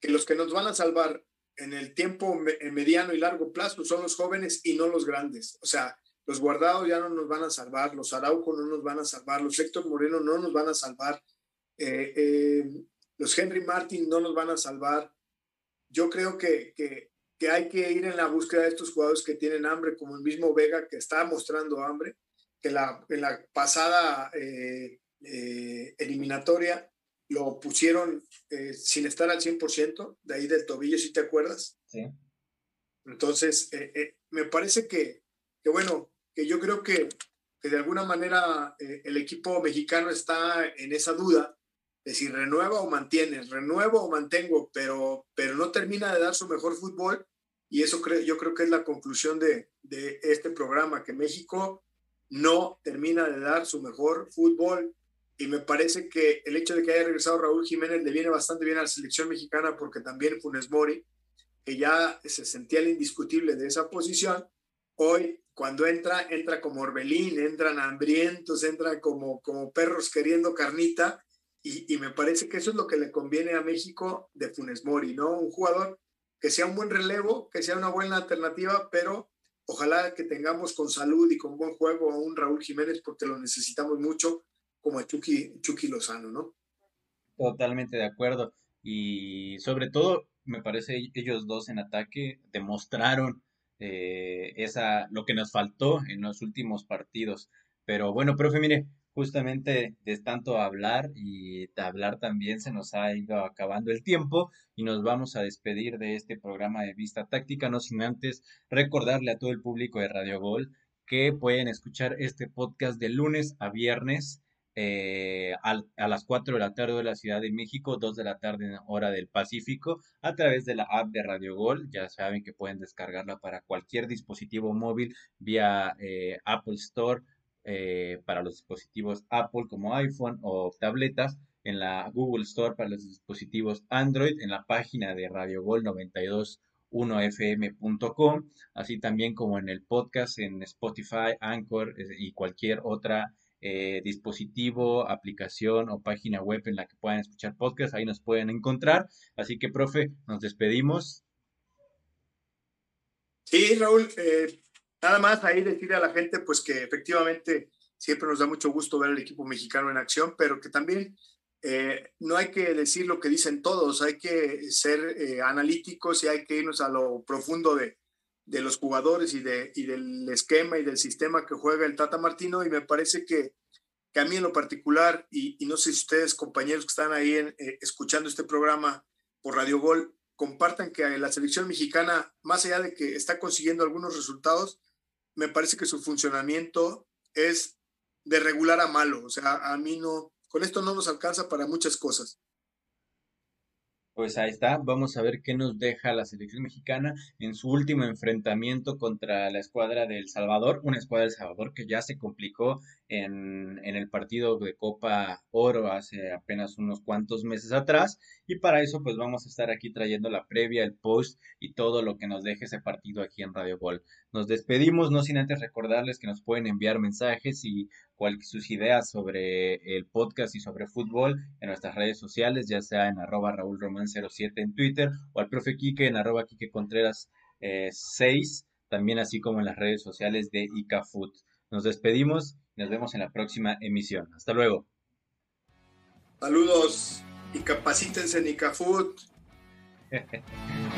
[SPEAKER 2] que los que nos van a salvar en el tiempo mediano y largo plazo son los jóvenes y no los grandes. O sea, los guardados ya no nos van a salvar, los Araujo no nos van a salvar, los Héctor Moreno no nos van a salvar, eh, eh, los Henry Martin no nos van a salvar. Yo creo que, que, que, hay que ir en la búsqueda de estos jugadores que tienen hambre, como el mismo Vega que está mostrando hambre, que la, en la pasada eh, eh, eliminatoria lo pusieron eh, sin estar al 100%, de ahí del tobillo, si te acuerdas.
[SPEAKER 1] Sí.
[SPEAKER 2] Entonces, me parece que, que, bueno, que yo creo que, que de alguna manera el equipo mexicano está en esa duda de si renueva o mantiene, renuevo o mantengo, pero, pero no termina de dar su mejor fútbol. Y eso creo, yo creo que es la conclusión de, de este programa, que México no termina de dar su mejor fútbol y me parece que el hecho de que haya regresado Raúl Jiménez le viene bastante bien a la selección mexicana porque también Funes Mori, que ya se sentía el indiscutible de esa posición, hoy cuando entra, entra como Orbelín, entran hambrientos, entran como, como perros queriendo carnita y, y me parece que eso es lo que le conviene a México de Funes Mori, ¿no? Un jugador que sea un buen relevo, que sea una buena alternativa, pero Ojalá que tengamos con salud y con buen juego a un Raúl Jiménez porque lo necesitamos mucho como a Chucky, Chucky Lozano, ¿no?
[SPEAKER 1] Totalmente de acuerdo. Y sobre todo, me parece ellos dos en ataque demostraron eh, esa, lo que nos faltó en los últimos partidos. Pero bueno, profe, mire, justamente de tanto hablar y de hablar también se nos ha ido acabando el tiempo y nos vamos a despedir de este programa de Vista Táctica, no sin antes recordarle a todo el público de Radio Gol que pueden escuchar este podcast de lunes a viernes eh, a, las 4 de la tarde de la Ciudad de México, 2 de la tarde en hora del Pacífico, a través de la app de Radio Gol. Ya saben que pueden descargarla para cualquier dispositivo móvil vía eh, Apple Store eh, para los dispositivos Apple como iPhone o tabletas, en la Google Store para los dispositivos Android, en la página de Radio Gol 921fm.com, así también como en el podcast en Spotify, Anchor eh, y cualquier otra eh, dispositivo, aplicación o página web en la que puedan escuchar podcast, ahí nos pueden encontrar. Así que, profe, nos despedimos.
[SPEAKER 2] Sí, Raúl, eh, Nada más ahí decirle a la gente pues que efectivamente siempre nos da mucho gusto ver al equipo mexicano en acción, pero que también eh, no hay que decir lo que dicen todos, hay que ser eh, analíticos y hay que irnos a lo profundo de, de los jugadores y, de, y del esquema y del sistema que juega el Tata Martino y me parece que, que a mí en lo particular, y, no sé si ustedes, compañeros que están ahí en, eh, escuchando este programa por Radio Gol, compartan que la selección mexicana, más allá de que está consiguiendo algunos resultados, me parece que su funcionamiento es de regular a malo. O sea, a mí no, con esto no nos alcanza para muchas cosas.
[SPEAKER 1] Pues ahí está, vamos a ver qué nos deja la selección mexicana en su último enfrentamiento contra la escuadra del Salvador, una escuadra del Salvador que ya se complicó en, en, el partido de Copa Oro hace apenas unos cuantos meses atrás y para eso pues vamos a estar aquí trayendo la previa, el post y todo lo que nos deje ese partido aquí en Radio Gol. Nos despedimos, no sin antes recordarles que nos pueden enviar mensajes y sus ideas sobre el podcast y sobre fútbol en nuestras redes sociales, ya sea en arroba Raúl Román 07 en Twitter o al profe Quique en arroba Quique Contreras 6, eh, también así como en las redes sociales de ICAFoot. Nos despedimos y nos vemos en la próxima emisión. Hasta luego.
[SPEAKER 2] Saludos y capacítense en ICAFoot.